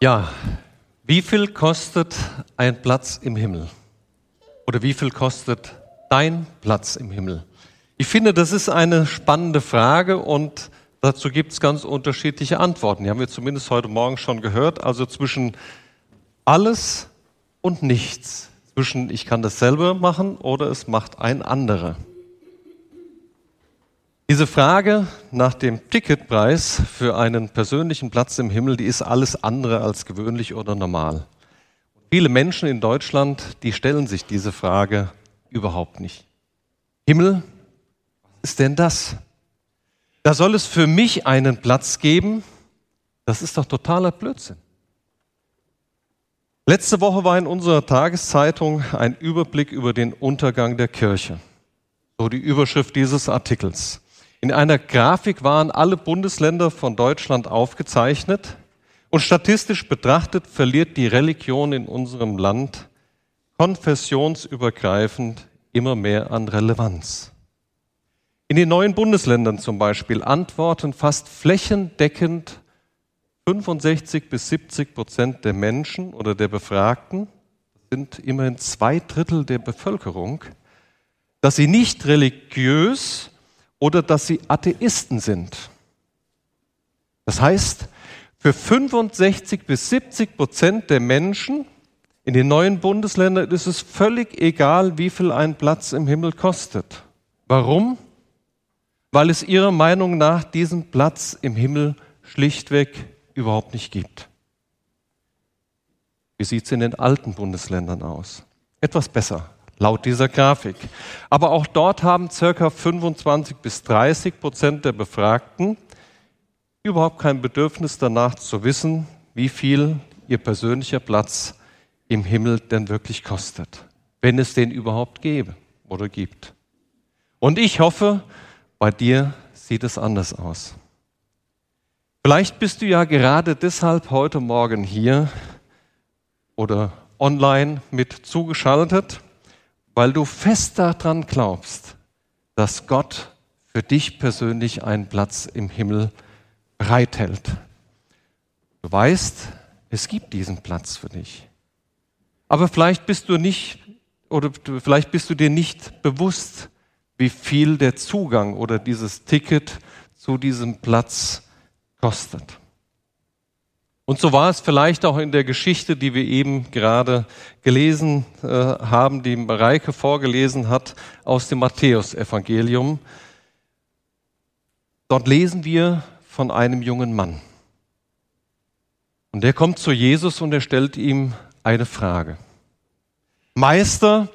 Ja, wie viel kostet ein Platz im Himmel? Oder wie viel kostet dein Platz im Himmel? Ich finde, das ist eine spannende Frage und dazu gibt es ganz unterschiedliche Antworten. Die haben wir zumindest heute Morgen schon gehört. Also zwischen alles und nichts. Zwischen ich kann das selber machen oder es macht ein anderer. Diese Frage nach dem Ticketpreis für einen persönlichen Platz im Himmel, die ist alles andere als gewöhnlich oder normal. Viele Menschen in Deutschland, die stellen sich diese Frage überhaupt nicht. Himmel, was ist denn das? Da soll es für mich einen Platz geben? Das ist doch totaler Blödsinn. Letzte Woche war in unserer Tageszeitung ein Überblick über den Untergang der Kirche. So die Überschrift dieses Artikels. In einer Grafik waren alle Bundesländer von Deutschland aufgezeichnet und statistisch betrachtet verliert die Religion in unserem Land konfessionsübergreifend immer mehr an Relevanz. In den neuen Bundesländern zum Beispiel antworten fast flächendeckend 65 bis 70 Prozent der Menschen oder der Befragten, sind immerhin zwei Drittel der Bevölkerung, dass sie nicht religiös oder dass sie Atheisten sind. Das heißt, für 65 bis 70 Prozent der Menschen in den neuen Bundesländern ist es völlig egal, wie viel ein Platz im Himmel kostet. Warum? Weil es ihrer Meinung nach diesen Platz im Himmel schlichtweg überhaupt nicht gibt. Wie sieht es in den alten Bundesländern aus? Etwas besser laut dieser Grafik. Aber auch dort haben circa 25 bis 30 Prozent der Befragten überhaupt kein Bedürfnis danach zu wissen, wie viel ihr persönlicher Platz im Himmel denn wirklich kostet, wenn es den überhaupt gäbe oder gibt. Und ich hoffe, bei dir sieht es anders aus. Vielleicht bist du ja gerade deshalb heute Morgen hier oder online mit zugeschaltet weil du fest daran glaubst, dass Gott für dich persönlich einen Platz im Himmel bereithält. Du weißt, es gibt diesen Platz für dich. Aber vielleicht bist du nicht oder vielleicht bist du dir nicht bewusst, wie viel der Zugang oder dieses Ticket zu diesem Platz kostet. Und so war es vielleicht auch in der Geschichte, die wir eben gerade gelesen äh, haben, die Mareike vorgelesen hat aus dem Matthäusevangelium. Dort lesen wir von einem jungen Mann. Und der kommt zu Jesus und er stellt ihm eine Frage. Meister,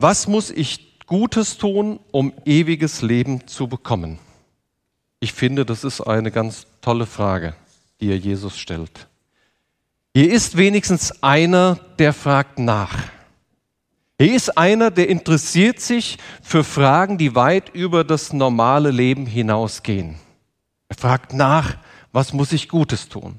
was muss ich Gutes tun, um ewiges Leben zu bekommen? Ich finde, das ist eine ganz tolle Frage, die er Jesus stellt. Hier ist wenigstens einer, der fragt nach. Hier ist einer, der interessiert sich für Fragen, die weit über das normale Leben hinausgehen. Er fragt nach, was muss ich Gutes tun?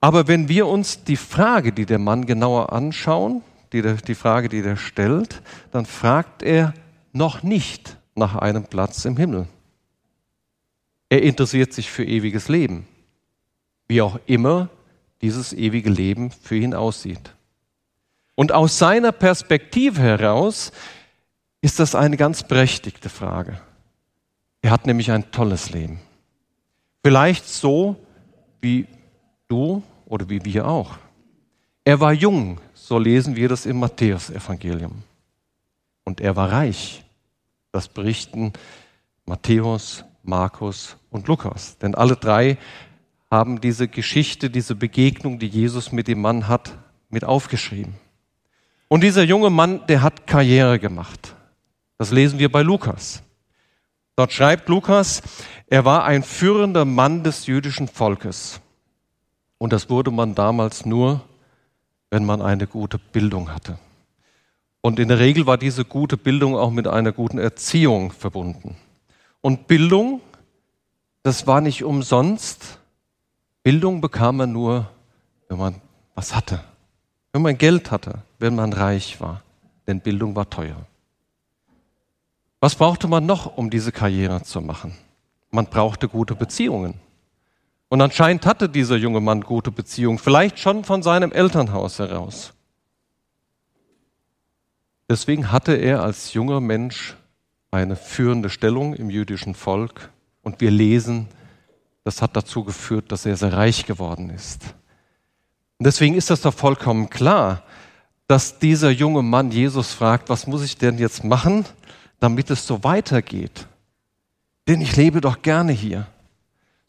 Aber wenn wir uns die Frage, die der Mann genauer anschauen, die, die Frage, die er stellt, dann fragt er noch nicht nach einem Platz im Himmel. Er interessiert sich für ewiges Leben. Wie auch immer dieses ewige Leben für ihn aussieht. Und aus seiner Perspektive heraus ist das eine ganz berechtigte Frage. Er hat nämlich ein tolles Leben. Vielleicht so wie du oder wie wir auch. Er war jung, so lesen wir das im Matthäusevangelium. Und er war reich. Das berichten Matthäus, Markus und Lukas. Denn alle drei haben diese Geschichte, diese Begegnung, die Jesus mit dem Mann hat, mit aufgeschrieben. Und dieser junge Mann, der hat Karriere gemacht. Das lesen wir bei Lukas. Dort schreibt Lukas, er war ein führender Mann des jüdischen Volkes. Und das wurde man damals nur, wenn man eine gute Bildung hatte. Und in der Regel war diese gute Bildung auch mit einer guten Erziehung verbunden. Und Bildung, das war nicht umsonst, Bildung bekam man nur, wenn man was hatte, wenn man Geld hatte, wenn man reich war, denn Bildung war teuer. Was brauchte man noch, um diese Karriere zu machen? Man brauchte gute Beziehungen. Und anscheinend hatte dieser junge Mann gute Beziehungen, vielleicht schon von seinem Elternhaus heraus. Deswegen hatte er als junger Mensch eine führende Stellung im jüdischen Volk. Und wir lesen, das hat dazu geführt, dass er sehr reich geworden ist. Und deswegen ist das doch vollkommen klar, dass dieser junge Mann Jesus fragt, was muss ich denn jetzt machen, damit es so weitergeht? Denn ich lebe doch gerne hier.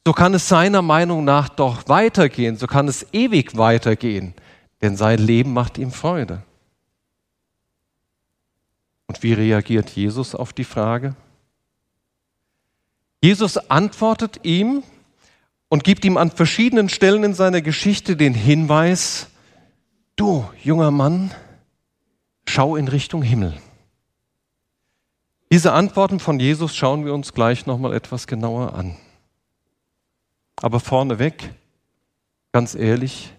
So kann es seiner Meinung nach doch weitergehen, so kann es ewig weitergehen, denn sein Leben macht ihm Freude. Und wie reagiert Jesus auf die Frage? Jesus antwortet ihm und gibt ihm an verschiedenen Stellen in seiner Geschichte den Hinweis, du junger Mann, schau in Richtung Himmel. Diese Antworten von Jesus schauen wir uns gleich nochmal etwas genauer an. Aber vorneweg, ganz ehrlich,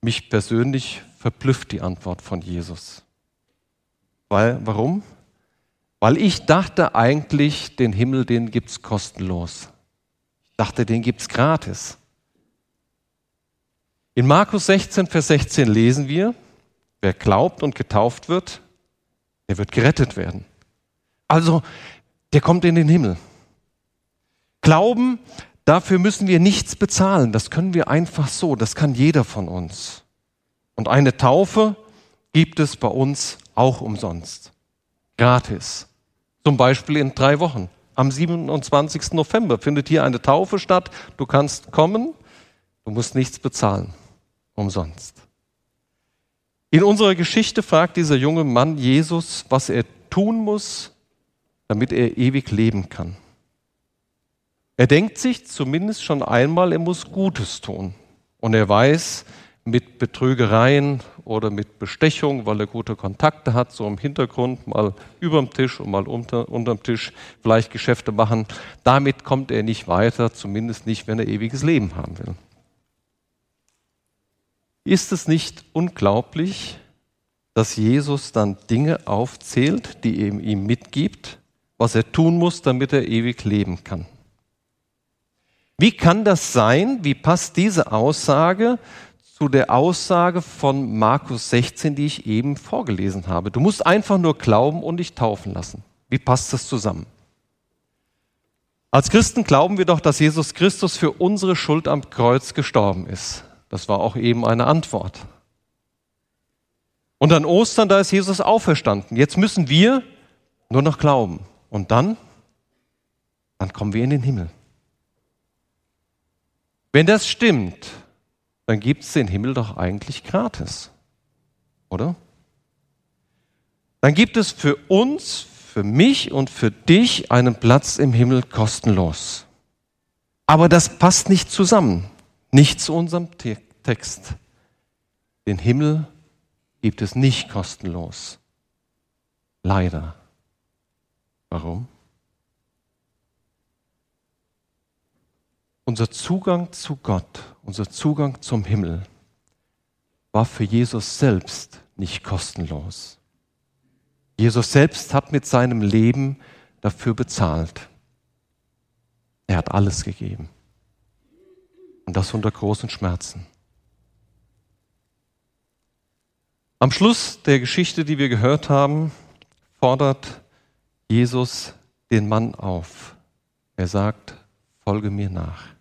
mich persönlich verblüfft die Antwort von Jesus. Weil, warum? Weil ich dachte eigentlich, den Himmel, den gibt's kostenlos. Dachte, den gibt's gratis. In Markus 16, Vers 16 lesen wir, wer glaubt und getauft wird, der wird gerettet werden. Also, der kommt in den Himmel. Glauben, dafür müssen wir nichts bezahlen. Das können wir einfach so. Das kann jeder von uns. Und eine Taufe gibt es bei uns auch umsonst. Gratis. Zum Beispiel in drei Wochen. Am 27. November findet hier eine Taufe statt. Du kannst kommen. Du musst nichts bezahlen. Umsonst. In unserer Geschichte fragt dieser junge Mann Jesus, was er tun muss, damit er ewig leben kann. Er denkt sich zumindest schon einmal, er muss Gutes tun. Und er weiß, mit Betrügereien oder mit Bestechung, weil er gute Kontakte hat, so im Hintergrund, mal überm Tisch und mal unter, unterm Tisch vielleicht Geschäfte machen. Damit kommt er nicht weiter, zumindest nicht, wenn er ewiges Leben haben will. Ist es nicht unglaublich, dass Jesus dann Dinge aufzählt, die er ihm mitgibt, was er tun muss, damit er ewig leben kann? Wie kann das sein? Wie passt diese Aussage zu der Aussage von Markus 16, die ich eben vorgelesen habe. Du musst einfach nur glauben und dich taufen lassen. Wie passt das zusammen? Als Christen glauben wir doch, dass Jesus Christus für unsere Schuld am Kreuz gestorben ist. Das war auch eben eine Antwort. Und an Ostern, da ist Jesus auferstanden. Jetzt müssen wir nur noch glauben. Und dann, dann kommen wir in den Himmel. Wenn das stimmt, dann gibt es den Himmel doch eigentlich gratis, oder? Dann gibt es für uns, für mich und für dich einen Platz im Himmel kostenlos. Aber das passt nicht zusammen, nicht zu unserem Text. Den Himmel gibt es nicht kostenlos. Leider. Warum? Unser Zugang zu Gott, unser Zugang zum Himmel war für Jesus selbst nicht kostenlos. Jesus selbst hat mit seinem Leben dafür bezahlt. Er hat alles gegeben. Und das unter großen Schmerzen. Am Schluss der Geschichte, die wir gehört haben, fordert Jesus den Mann auf. Er sagt, folge mir nach.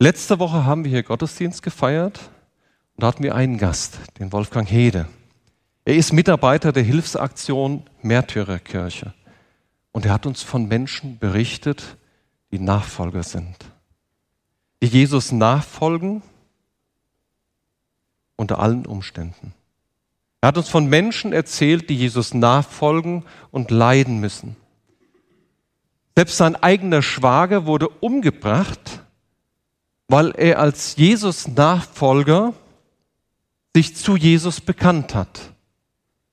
Letzte Woche haben wir hier Gottesdienst gefeiert und da hatten wir einen Gast, den Wolfgang Hede. Er ist Mitarbeiter der Hilfsaktion Märtyrerkirche und er hat uns von Menschen berichtet, die Nachfolger sind, die Jesus nachfolgen unter allen Umständen. Er hat uns von Menschen erzählt, die Jesus nachfolgen und leiden müssen. Selbst sein eigener Schwager wurde umgebracht, weil er als Jesus Nachfolger sich zu Jesus bekannt hat.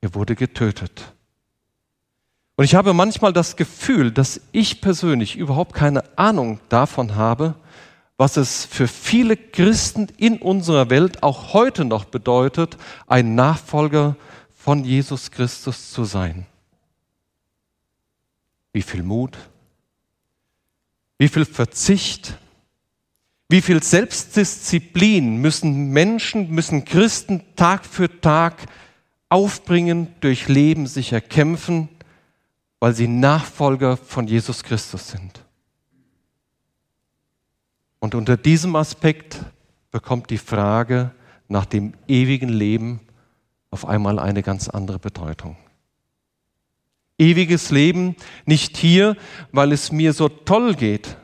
Er wurde getötet. Und ich habe manchmal das Gefühl, dass ich persönlich überhaupt keine Ahnung davon habe, was es für viele Christen in unserer Welt auch heute noch bedeutet, ein Nachfolger von Jesus Christus zu sein. Wie viel Mut, wie viel Verzicht, wie viel Selbstdisziplin müssen Menschen, müssen Christen Tag für Tag aufbringen, durch Leben sich erkämpfen, weil sie Nachfolger von Jesus Christus sind. Und unter diesem Aspekt bekommt die Frage nach dem ewigen Leben auf einmal eine ganz andere Bedeutung. Ewiges Leben nicht hier, weil es mir so toll geht,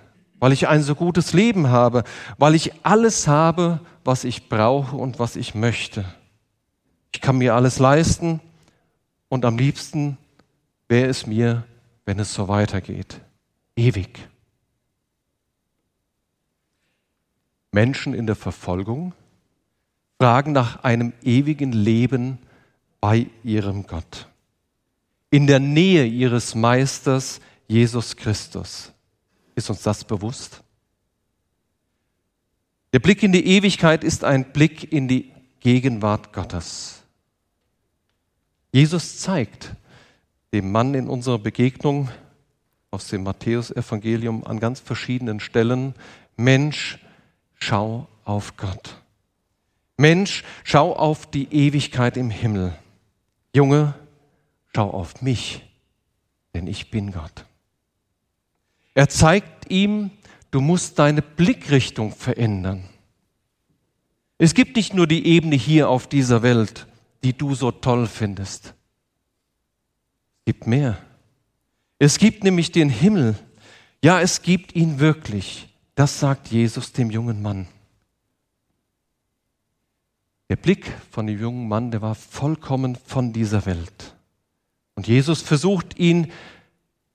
weil ich ein so gutes Leben habe, weil ich alles habe, was ich brauche und was ich möchte. Ich kann mir alles leisten und am liebsten wäre es mir, wenn es so weitergeht. Ewig. Menschen in der Verfolgung fragen nach einem ewigen Leben bei ihrem Gott. In der Nähe ihres Meisters Jesus Christus. Ist uns das bewusst? Der Blick in die Ewigkeit ist ein Blick in die Gegenwart Gottes. Jesus zeigt dem Mann in unserer Begegnung aus dem Matthäusevangelium an ganz verschiedenen Stellen, Mensch, schau auf Gott. Mensch, schau auf die Ewigkeit im Himmel. Junge, schau auf mich, denn ich bin Gott. Er zeigt ihm, du musst deine Blickrichtung verändern. Es gibt nicht nur die Ebene hier auf dieser Welt, die du so toll findest. Es gibt mehr. Es gibt nämlich den Himmel. Ja, es gibt ihn wirklich. Das sagt Jesus dem jungen Mann. Der Blick von dem jungen Mann, der war vollkommen von dieser Welt. Und Jesus versucht ihn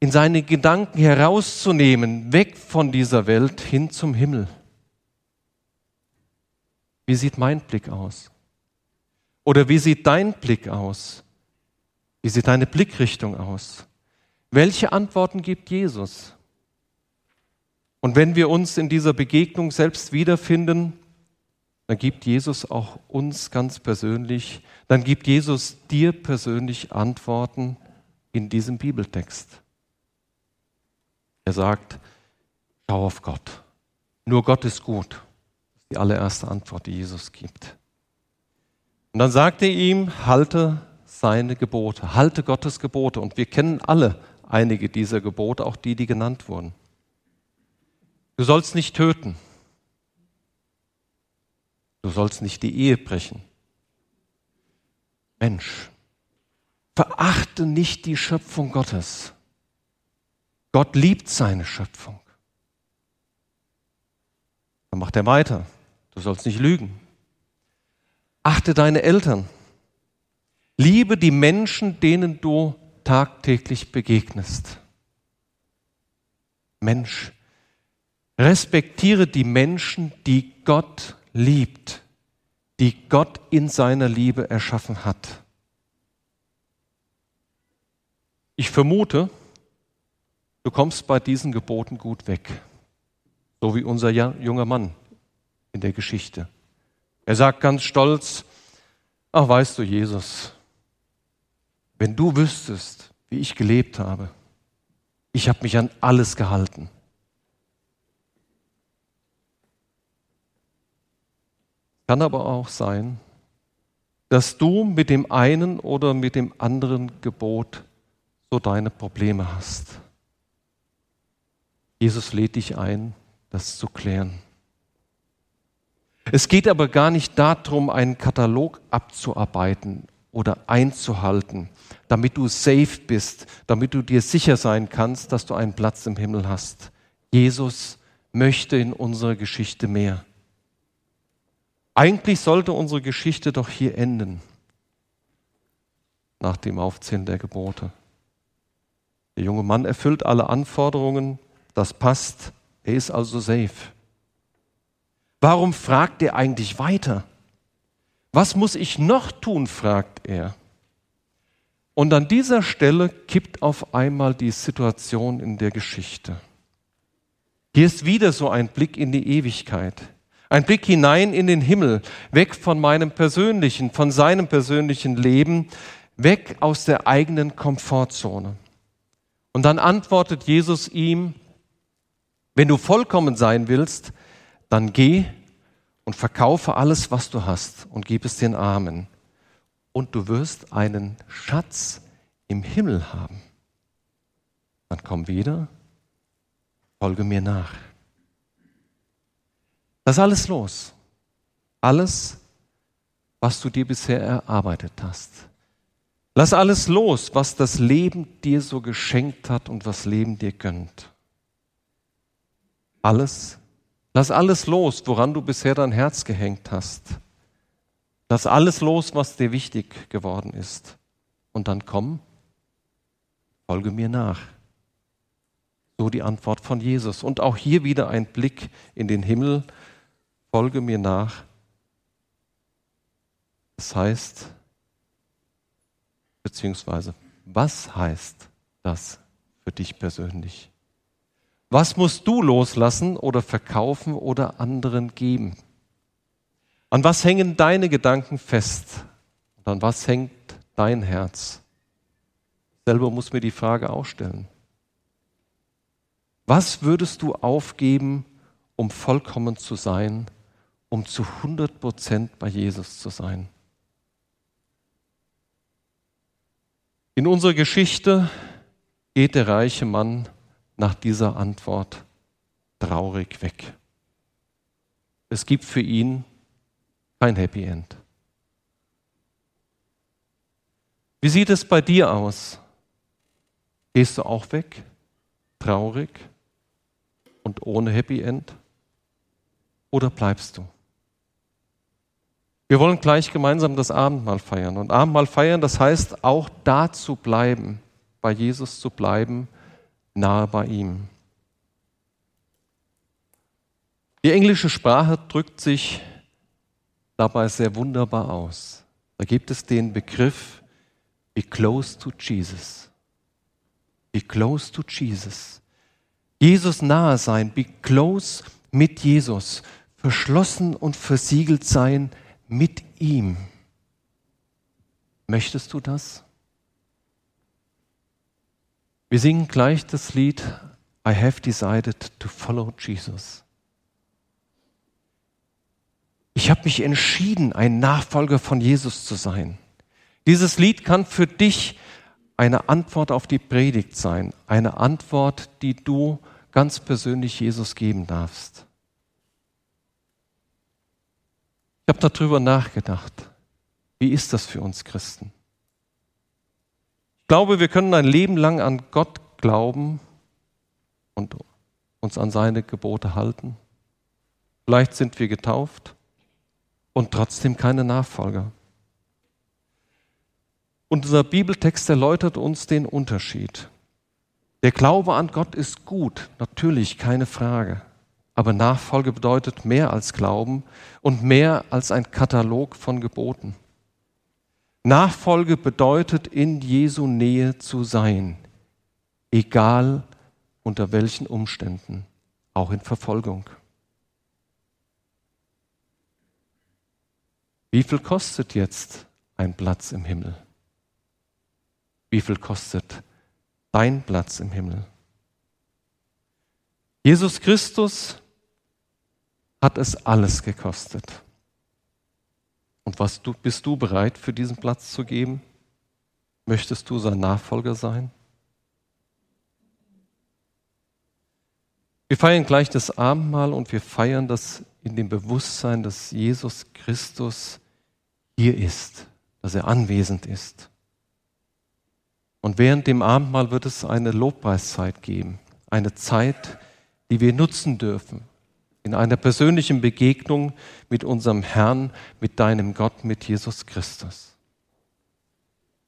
in seine Gedanken herauszunehmen, weg von dieser Welt hin zum Himmel. Wie sieht mein Blick aus? Oder wie sieht dein Blick aus? Wie sieht deine Blickrichtung aus? Welche Antworten gibt Jesus? Und wenn wir uns in dieser Begegnung selbst wiederfinden, dann gibt Jesus auch uns ganz persönlich, dann gibt Jesus dir persönlich Antworten in diesem Bibeltext. Er sagt, schau auf Gott. Nur Gott ist gut. Das ist die allererste Antwort, die Jesus gibt. Und dann sagt er ihm, halte seine Gebote, halte Gottes Gebote. Und wir kennen alle einige dieser Gebote, auch die, die genannt wurden. Du sollst nicht töten. Du sollst nicht die Ehe brechen. Mensch, verachte nicht die Schöpfung Gottes. Gott liebt seine Schöpfung. Dann macht er weiter. Du sollst nicht lügen. Achte deine Eltern. Liebe die Menschen, denen du tagtäglich begegnest. Mensch, respektiere die Menschen, die Gott liebt, die Gott in seiner Liebe erschaffen hat. Ich vermute, Du kommst bei diesen Geboten gut weg, so wie unser junger Mann in der Geschichte. Er sagt ganz stolz, ach weißt du Jesus, wenn du wüsstest, wie ich gelebt habe, ich habe mich an alles gehalten. Kann aber auch sein, dass du mit dem einen oder mit dem anderen Gebot so deine Probleme hast. Jesus lädt dich ein, das zu klären. Es geht aber gar nicht darum, einen Katalog abzuarbeiten oder einzuhalten, damit du safe bist, damit du dir sicher sein kannst, dass du einen Platz im Himmel hast. Jesus möchte in unserer Geschichte mehr. Eigentlich sollte unsere Geschichte doch hier enden, nach dem Aufzählen der Gebote. Der junge Mann erfüllt alle Anforderungen, das passt, er ist also safe. Warum fragt er eigentlich weiter? Was muss ich noch tun, fragt er. Und an dieser Stelle kippt auf einmal die Situation in der Geschichte. Hier ist wieder so ein Blick in die Ewigkeit, ein Blick hinein in den Himmel, weg von meinem persönlichen, von seinem persönlichen Leben, weg aus der eigenen Komfortzone. Und dann antwortet Jesus ihm, Wenn du vollkommen sein willst, dann geh und verkaufe alles, was du hast und gib es den Armen. Und du wirst einen Schatz im Himmel haben. Dann komm wieder, folge mir nach. Das ist alles los. Alles, was du dir bisher erarbeitet hast. Lass alles los, was das Leben dir so geschenkt hat und was Leben dir gönnt. Alles. Lass alles los, woran du bisher dein Herz gehängt hast. Lass alles los, was dir wichtig geworden ist. Und dann komm, folge mir nach. So die Antwort von Jesus. Und auch hier wieder ein Blick in den Himmel. Folge mir nach. Das heißt, beziehungsweise, was heißt das für dich persönlich? Was musst du loslassen oder verkaufen oder anderen geben? An was hängen deine Gedanken fest? Und an was hängt dein Herz? Selber muss mir die Frage auch stellen. Was würdest du aufgeben, um vollkommen zu sein, um zu 100 Prozent bei Jesus zu sein? In unserer Geschichte geht der reiche Mann nach dieser Antwort traurig weg. Es gibt für ihn kein Happy End. Wie sieht es bei dir aus? Gehst du auch weg, traurig und ohne Happy End? Oder bleibst du? Wir wollen gleich gemeinsam das Abendmahl feiern. Und Abendmahl feiern, das heißt auch da zu bleiben, bei Jesus zu bleiben, nahe bei ihm. Die englische Sprache drückt sich dabei sehr wunderbar aus. Da gibt es den Begriff be close to Jesus. Be close to Jesus. Jesus nahe sein, be close mit Jesus, verschlossen und versiegelt sein mit ihm. Möchtest du das? Wir singen gleich das Lied I have decided to follow Jesus. Ich habe mich entschieden, ein Nachfolger von Jesus zu sein. Dieses Lied kann für dich eine Antwort auf die Predigt sein, eine Antwort, die du ganz persönlich Jesus geben darfst. Ich habe darüber nachgedacht. Wie ist das für uns Christen? Ich glaube, wir können ein Leben lang an Gott glauben und uns an seine Gebote halten. Vielleicht sind wir getauft und trotzdem keine Nachfolger. Unser Bibeltext erläutert uns den Unterschied. Der Glaube an Gott ist gut, natürlich keine Frage. Aber Nachfolge bedeutet mehr als Glauben und mehr als ein Katalog von Geboten. Nachfolge bedeutet, in Jesu Nähe zu sein, egal unter welchen Umständen, auch in Verfolgung. Wie viel kostet jetzt ein Platz im Himmel? Wie viel kostet dein Platz im Himmel? Jesus Christus hat es alles gekostet. Und was du, bist du bereit für diesen Platz zu geben? Möchtest du sein Nachfolger sein? Wir feiern gleich das Abendmahl und wir feiern das in dem Bewusstsein, dass Jesus Christus hier ist, dass er anwesend ist. Und während dem Abendmahl wird es eine Lobpreiszeit geben, eine Zeit, die wir nutzen dürfen, in einer persönlichen Begegnung mit unserem Herrn, mit deinem Gott, mit Jesus Christus.